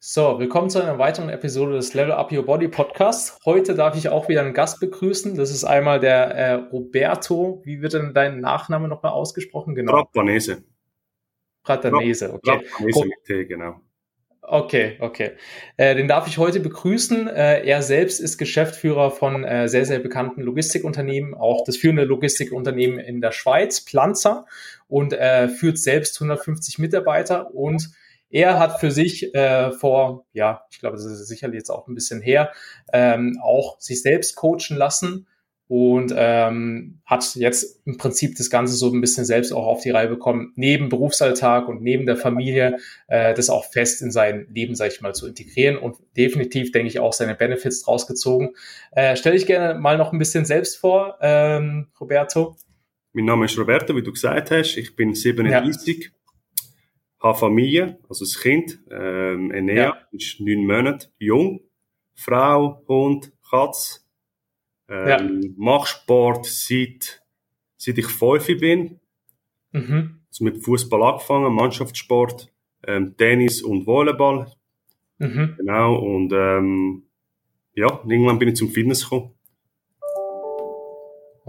So, willkommen zu einer weiteren Episode des Level Up Your Body Podcasts. Heute darf ich auch wieder einen Gast begrüßen. Das ist einmal der äh, Roberto. Wie wird denn dein Nachname nochmal ausgesprochen? Genau. Trapanese. Pratanese, okay. Pratanese mit T, genau. Okay, okay. Äh, den darf ich heute begrüßen. Äh, er selbst ist Geschäftsführer von äh, sehr, sehr bekannten Logistikunternehmen, auch das führende Logistikunternehmen in der Schweiz, Planzer, und äh, führt selbst 150 Mitarbeiter und er hat für sich äh, vor, ja, ich glaube, das ist sicherlich jetzt auch ein bisschen her, ähm, auch sich selbst coachen lassen und ähm, hat jetzt im Prinzip das Ganze so ein bisschen selbst auch auf die Reihe bekommen, neben Berufsalltag und neben der Familie äh, das auch fest in sein Leben, sag ich mal, zu integrieren und definitiv, denke ich, auch seine Benefits draus gezogen. Äh, Stell dich gerne mal noch ein bisschen selbst vor, ähm, Roberto. Mein Name ist Roberto, wie du gesagt hast. Ich bin 37, ja. Habe Familie, also ein Kind. Ähm, Enea ja. ist neun Monate jung. Frau, Hund, Katz, ähm, ja. Mach Sport seit, seit ich fünf bin. Mhm. Also mit Fußball angefangen, Mannschaftssport, ähm, Tennis und Volleyball. Mhm. Genau, und ähm, ja, irgendwann bin ich zum Fitness gekommen.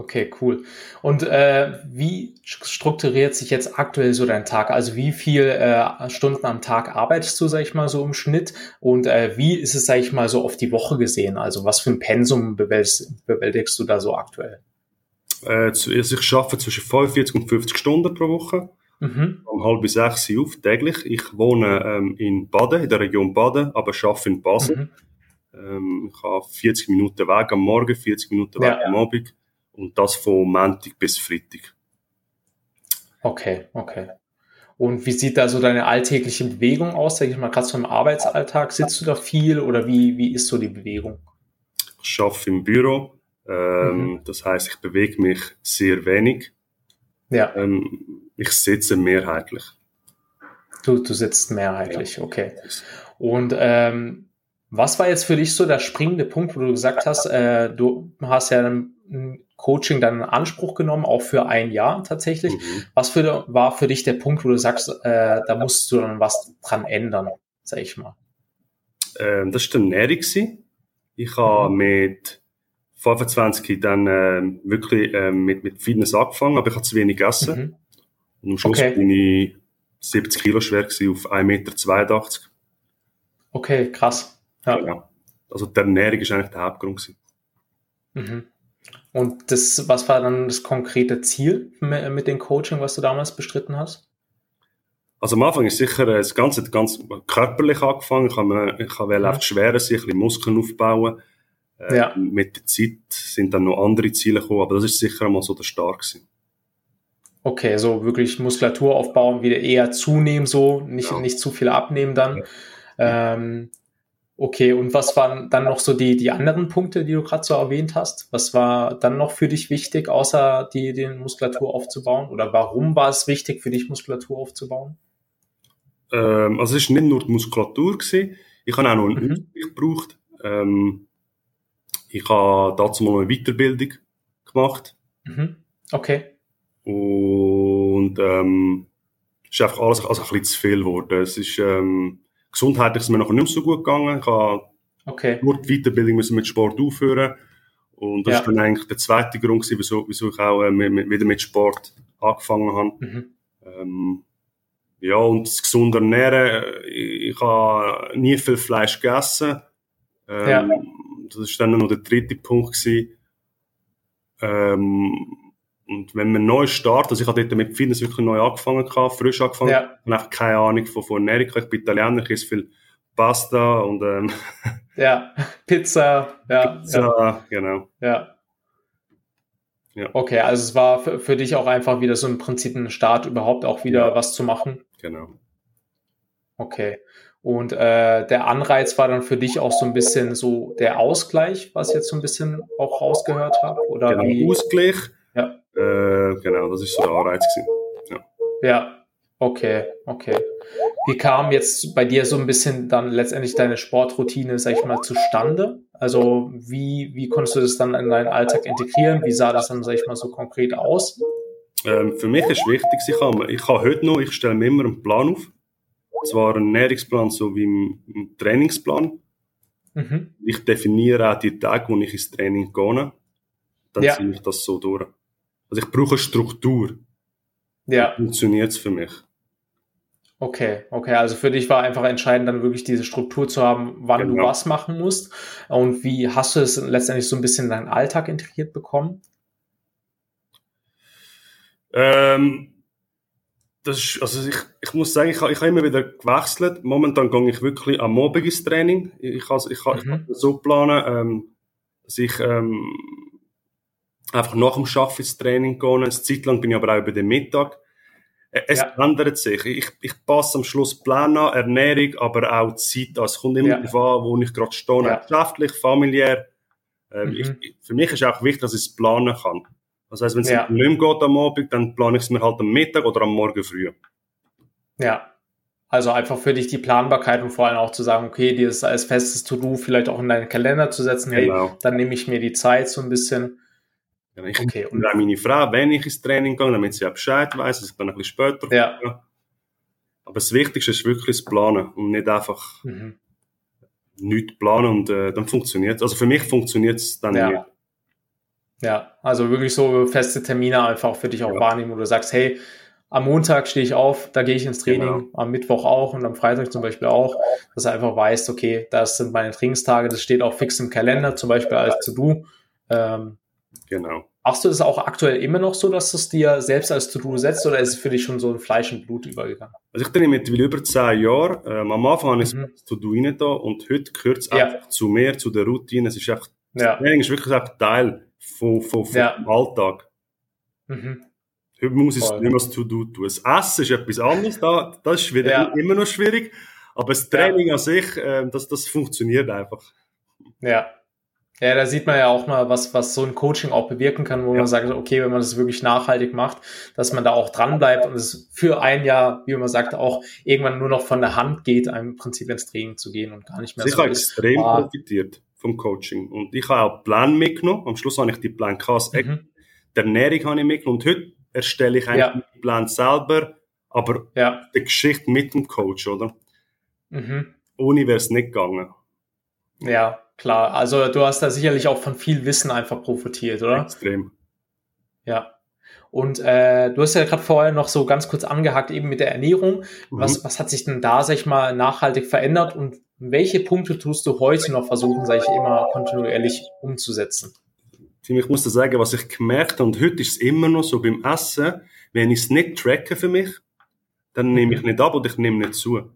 Okay, cool. Und äh, wie strukturiert sich jetzt aktuell so dein Tag? Also wie viel äh, Stunden am Tag arbeitest du, sag ich mal, so im Schnitt? Und äh, wie ist es, sag ich mal, so auf die Woche gesehen? Also was für ein Pensum bewältigst, bewältigst du da so aktuell? Äh, also ich arbeite zwischen 45 und 50 Stunden pro Woche. Mhm. Um halb bis sechs auf täglich. Ich wohne ähm, in Baden, in der Region Baden, aber arbeite in Basel. Mhm. Ähm, ich habe 40 Minuten Weg am Morgen, 40 Minuten Weg ja, am Abend. Und das von Montag bis Freitag. Okay, okay. Und wie sieht da so deine alltägliche Bewegung aus? Sag ich mal, gerade so im Arbeitsalltag, sitzt du da viel oder wie, wie ist so die Bewegung? Ich arbeite im Büro. Ähm, mhm. Das heißt, ich bewege mich sehr wenig. Ja. Ähm, ich sitze mehrheitlich. Du, du sitzt mehrheitlich, ja. okay. Und ähm, was war jetzt für dich so der springende Punkt, wo du gesagt hast, äh, du hast ja ein Coaching dann in Anspruch genommen, auch für ein Jahr tatsächlich. Mhm. Was für, war für dich der Punkt, wo du sagst, äh, da musst du dann was dran ändern, sag ich mal? Ähm, das war der Ernährung. Ich habe mhm. mit 25 dann äh, wirklich äh, mit, mit Fitness angefangen, aber ich habe zu wenig gegessen. Mhm. Und am Schluss okay. bin ich 70 Kilo schwer gewesen auf 1,82 Meter. Okay, krass. Ja. Genau. Also die Ernährung ist eigentlich der Hauptgrund. Mhm. Und das, was war dann das konkrete Ziel mit dem Coaching, was du damals bestritten hast? Also am Anfang ist sicher äh, das Ganze ganz körperlich angefangen. Ich habe, ich habe ja. einfach schwerer sich, ein bisschen Muskeln aufbauen. Äh, ja. Mit der Zeit sind dann noch andere Ziele gekommen, aber das ist sicher einmal so der Start gewesen. Okay, so wirklich Muskulatur aufbauen, wieder eher zunehmen, so nicht, ja. nicht zu viel abnehmen dann. Ja. Ähm, Okay, und was waren dann noch so die, die anderen Punkte, die du gerade so erwähnt hast? Was war dann noch für dich wichtig, außer die, die Muskulatur aufzubauen? Oder warum war es wichtig für dich, Muskulatur aufzubauen? Ähm, also es ist nicht nur die Muskulatur gewesen. Ich habe auch noch einen mhm. Ausgleich gebraucht. Ähm, ich habe dazu mal eine Weiterbildung gemacht. Mhm. Okay. Und ähm, es ist einfach alles also ein bisschen zu viel geworden. Es ist ähm, Gesundheitlich ist mir noch nicht so gut gegangen. Ich habe okay. nur die Weiterbildung müssen mit Sport aufhören. Und das ja. ist dann eigentlich der zweite Grund, wieso, wieso ich auch äh, mit, mit, wieder mit Sport angefangen habe. Mhm. Ähm, ja, und das gesunde Ernähren, ich, ich habe nie viel Fleisch gegessen. Ähm, ja. Das ist dann noch der dritte Punkt gewesen. Ähm, und wenn man neu startet, also ich habe dort mit Fitness wirklich neu angefangen, gehabt, frisch angefangen, ja. und einfach keine Ahnung von, von Ernährung. Ich bin Italiener, ich esse viel Pasta und ähm, Ja, Pizza, ja. Pizza, ja. genau. Ja. ja. Okay, also es war für, für, dich auch einfach wieder so im Prinzip ein Start, überhaupt auch wieder ja. was zu machen. Genau. Okay. Und äh, der Anreiz war dann für dich auch so ein bisschen so der Ausgleich, was ich jetzt so ein bisschen auch rausgehört habe? Oder genau, wie? Ausgleich. Äh, genau, das ist so der Anreiz gewesen. Ja. ja, okay, okay. Wie kam jetzt bei dir so ein bisschen dann letztendlich deine Sportroutine, sag ich mal, zustande? Also wie, wie konntest du das dann in deinen Alltag integrieren? Wie sah das dann, sag ich mal, so konkret aus? Ähm, für mich ist wichtig, ich habe, ich habe heute noch, ich stelle mir immer einen Plan auf. zwar einen Ernährungsplan so wie einen Trainingsplan. Mhm. Ich definiere auch die Tage, wo ich ins Training gehe. Dann ja. ziehe ich das so durch. Also ich brauche eine Struktur. Ja. Funktioniert es für mich. Okay, okay. Also für dich war einfach entscheidend, dann wirklich diese Struktur zu haben, wann genau. du was machen musst. Und wie hast du es letztendlich so ein bisschen in deinen Alltag integriert bekommen? Ähm, das ist, also ich, ich muss sagen, ich, ich habe immer wieder gewechselt. Momentan gehe ich wirklich am ins Training. Ich kann, ich kann, mhm. ich kann so planen, ähm, dass ich ähm, einfach nach dem Arbeiten ins Training gehe. Eine Zeit lang bin ich aber auch über den Mittag. Äh, es ja. ändert sich. Ich, ich passe am Schluss Plan an, Ernährung, aber auch Zeit an. Es kommt immer ja. darauf an, wo ich gerade stehe, ja. geschäftlich, familiär. Ähm, mhm. ich, für mich ist auch wichtig, dass ich es planen kann. Das heißt, wenn es ja. nicht mehr geht am Abend, dann plane ich es mir halt am Mittag oder am Morgen früh. Ja. Also einfach für dich die Planbarkeit und vor allem auch zu sagen, okay, dir ist als festes To-Do vielleicht auch in deinen Kalender zu setzen, genau. hey, dann nehme ich mir die Zeit so ein bisschen. Ja, ich okay. Und auch meine Frau, wenn ich ins Training gehe, damit sie auch Bescheid weiß, dass ich dann ein bisschen später ja. Komme. Aber das Wichtigste ist wirklich das Planen und nicht einfach mhm. nichts planen und äh, dann funktioniert es. Also für mich funktioniert es dann ja. nicht. Ja, also wirklich so feste Termine einfach für dich auch ja. wahrnehmen, wo du sagst, hey, am Montag stehe ich auf, da gehe ich ins Training, genau. am Mittwoch auch und am Freitag zum Beispiel auch, dass du einfach weißt, okay, das sind meine Trainingstage, das steht auch fix im Kalender, zum Beispiel als To-Do. Ähm, genau. Machst du das auch aktuell immer noch so, dass du es dir selbst als To-Do setzt oder ist es für dich schon so ein Fleisch und Blut übergegangen? Also ich trainiere mittlerweile über zehn Jahre. Ähm, am Anfang habe ich mhm. das To-Do rein da und heute gehört es ja. einfach zu mir, zu der Routine. Es ist einfach, ja. das Training ist wirklich einfach Teil von, von, von ja. Alltag. Mhm. Heute muss ich nicht mehr das To-Do tun. Das Essen ist etwas anderes, da, das ist wieder ja. immer noch schwierig. Aber das Training an sich, äh, das, das funktioniert einfach. Ja. Ja, da sieht man ja auch mal, was, was so ein Coaching auch bewirken kann, wo ja. man sagt, okay, wenn man das wirklich nachhaltig macht, dass man da auch dran bleibt und es für ein Jahr, wie man sagt, auch irgendwann nur noch von der Hand geht, im Prinzip ins Training zu gehen und gar nicht mehr Sicher so extrem ist, ah, profitiert vom Coaching. Und ich habe auch Plan mitgenommen. Am Schluss habe ich die Plan als mhm. Der Ernährung habe ich mitgenommen. Und heute erstelle ich eigentlich ja. den Plan selber, aber ja. die Geschichte mit dem Coach, oder? Mhm. Ohne wäre es nicht gegangen. Ja, klar. Also du hast da sicherlich auch von viel Wissen einfach profitiert, oder? Extrem. Ja. Und äh, du hast ja gerade vorher noch so ganz kurz angehakt, eben mit der Ernährung. Was, mhm. was hat sich denn da, sag ich mal, nachhaltig verändert und welche Punkte tust du heute noch versuchen, sag ich immer, kontinuierlich umzusetzen? Ich muss dir sagen, was ich gemerkt habe, und heute ist es immer noch so beim Essen, wenn ich es nicht tracke für mich, dann nehme ich mhm. nicht ab oder ich nehme nicht zu.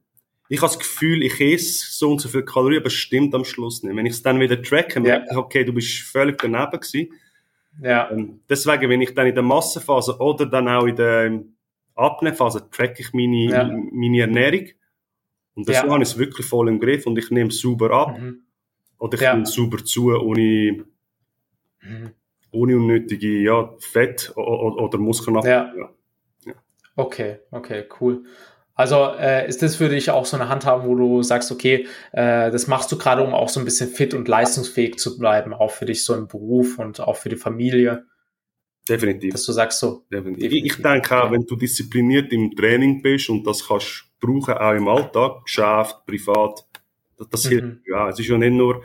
Ich habe das Gefühl, ich esse so und so viel Kalorien, aber es stimmt am Schluss nicht. Wenn ich es dann wieder tracke, merke ich, okay, du bist völlig daneben gewesen. Ja. Ähm, deswegen, wenn ich dann in der Massenphase oder dann auch in der Abnehmphase tracke ich meine, ja. meine Ernährung. Und das ja. habe ich es wirklich voll im Griff und ich nehme es sauber ab. Mhm. Oder ich ja. nehme es sauber zu, ohne, mhm. ohne unnötige ja, Fett oder, Muskeln. Ja. ja. Okay, okay, cool. Also äh, ist das für dich auch so eine Handhabung, wo du sagst, okay, äh, das machst du gerade, um auch so ein bisschen fit und leistungsfähig zu bleiben, auch für dich so im Beruf und auch für die Familie? Definitiv. Dass du sagst so. Definitiv. definitiv. Ich denke auch, wenn du diszipliniert im Training bist und das kannst brauchen, auch im Alltag, Geschäft, privat, das, das mhm. hilft. Ja, es ist ja nicht nur,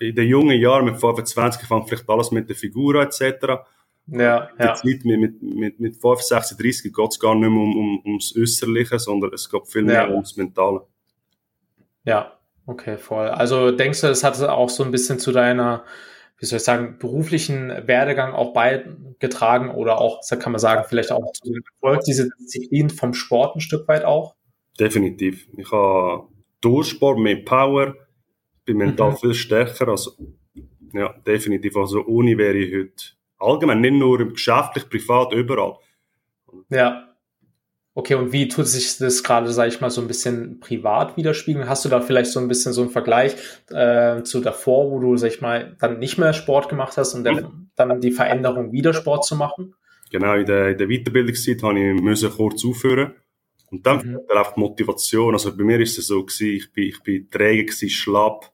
in den jungen Jahren mit 25 fängt vielleicht alles mit der Figur etc. Ja, ja. Mit, mit, mit, mit 35, 30 geht es gar nicht mehr um, um, ums Äußerliche, sondern es geht viel mehr ja. ums Mentale. Ja, okay, voll. Also denkst du, das hat auch so ein bisschen zu deiner, wie soll ich sagen, beruflichen Werdegang auch beigetragen oder auch, kann man sagen, vielleicht auch zu dem Erfolg, diese Disziplin vom Sport ein Stück weit auch? Definitiv. Ich habe Durchsport, mehr Power, bin mental mhm. viel stärker. Also, ja, definitiv. Also, ohne wäre ich heute allgemein, nicht nur im geschäftlich, privat, überall. Ja. Okay, und wie tut sich das gerade, sage ich mal, so ein bisschen privat widerspiegeln? Hast du da vielleicht so ein bisschen so einen Vergleich äh, zu davor, wo du, sag ich mal, dann nicht mehr Sport gemacht hast und dann, mhm. dann die Veränderung, wieder Sport zu machen? Genau, in der, in der Weiterbildungszeit habe ich müssen kurz aufhören und dann mhm. einfach Motivation. Also bei mir ist es so gewesen, ich bin, ich bin träge gewesen, schlapp,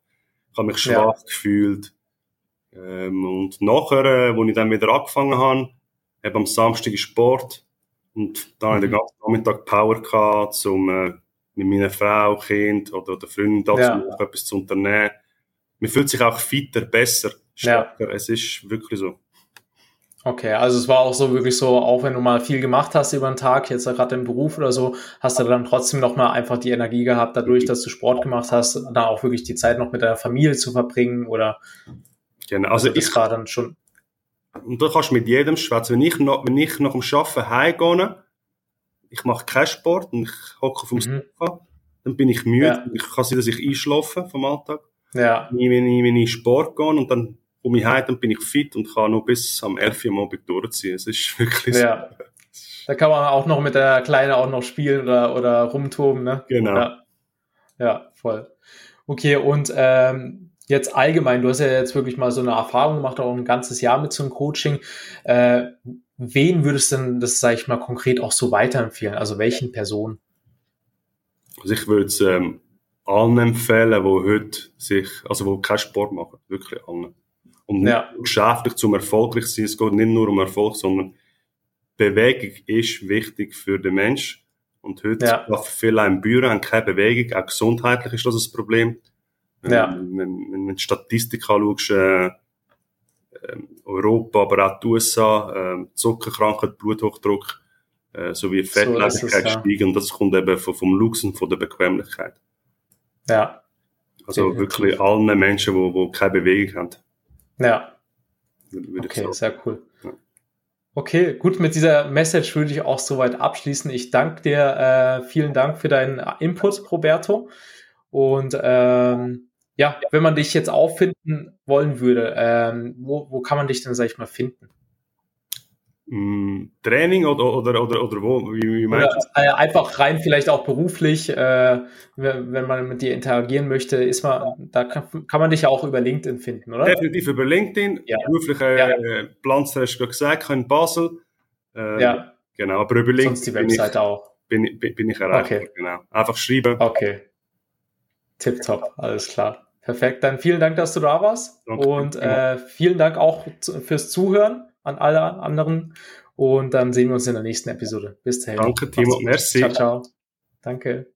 ich habe mich schwach ja. gefühlt. Ähm, und nachher, äh, wo ich dann wieder angefangen habe, eben am Samstag Sport und dann mhm. den ganzen Nachmittag Power gehabt, um äh, mit meiner Frau, Kind oder der Freundin dazu ja. etwas zu unternehmen. Man fühlt sich auch fitter, besser, stärker. Ja. Es ist wirklich so. Okay, also es war auch so wirklich so, auch wenn du mal viel gemacht hast über den Tag, jetzt gerade im Beruf oder so, hast du dann trotzdem nochmal einfach die Energie gehabt, dadurch, dass du Sport gemacht hast, dann auch wirklich die Zeit noch mit deiner Familie zu verbringen oder genau, also, also ich war dann schon. Und da kannst du mit jedem schwätzen. Wenn ich noch, wenn ich nach dem Arbeiten heimgehe, ich mache keinen Sport und ich hocke dem mhm. Sofa, dann bin ich müde. Ja. Ich kann sein, dass ich einschlafe vom Alltag. Ja. Wenn ich, wenn ich Sport gehe und dann um mich heim, dann bin ich fit und kann noch bis am 11 Uhr Abend durchziehen. Es ist wirklich ja. so. Da kann man auch noch mit der Kleine auch noch spielen oder, oder rumtoben, ne? Genau. Ja, ja voll. Okay, und ähm, jetzt allgemein, du hast ja jetzt wirklich mal so eine Erfahrung gemacht, auch ein ganzes Jahr mit so einem Coaching. Äh, wen würdest du denn das, sage ich mal, konkret auch so weiterempfehlen? Also welchen Personen? Also ich würde es ähm, allen empfehlen, die heute sich, also wo keinen Sport machen, wirklich allen. Und ja. geschäftlich zum erfolgreich sein. Es geht nicht nur um Erfolg, sondern Bewegung ist wichtig für den Mensch. Und heute ja. viele im Büro haben keine Bewegung. Auch gesundheitlich ist das ein Problem. Ja. Wenn, wenn, wenn du die Statistik anschaust, äh, ähm, Europa, aber auch die USA, äh, Zuckerkrankheit, Bluthochdruck, äh, sowie Fettleibigkeit so steigen. Und das kommt eben vom, vom Lux und von der Bequemlichkeit. Ja. Also Definitiv. wirklich allen Menschen, die, keine Bewegung haben. Ja. Okay, sehr cool. Ja. Okay, gut, mit dieser Message würde ich auch soweit abschließen. Ich danke dir, äh, vielen Dank für deinen Input, Roberto. Und ähm, ja, wenn man dich jetzt auffinden wollen würde, ähm, wo, wo kann man dich denn, sag ich mal, finden? Mm, Training oder, oder, oder, oder wo? Wie, wie meinst oder, äh, einfach rein vielleicht auch beruflich, äh, wenn man mit dir interagieren möchte, ist man, da kann, kann man dich ja auch über LinkedIn finden, oder? Definitiv über LinkedIn. Ja. Berufliche ja. äh, Planz, hast du gesagt, in Basel. Äh, ja. Genau, aber über LinkedIn. Sonst die Webseite bin ich, auch. Bin, bin, bin ich erreichbar, okay. genau. Einfach schreiben. Okay. Tipptopp, alles klar. Perfekt, dann vielen Dank, dass du da warst. Okay. Und äh, vielen Dank auch fürs Zuhören an alle anderen. Und dann sehen wir uns in der nächsten Episode. Bis dahin. Danke, Timo. Merci. Ciao, ciao. Danke.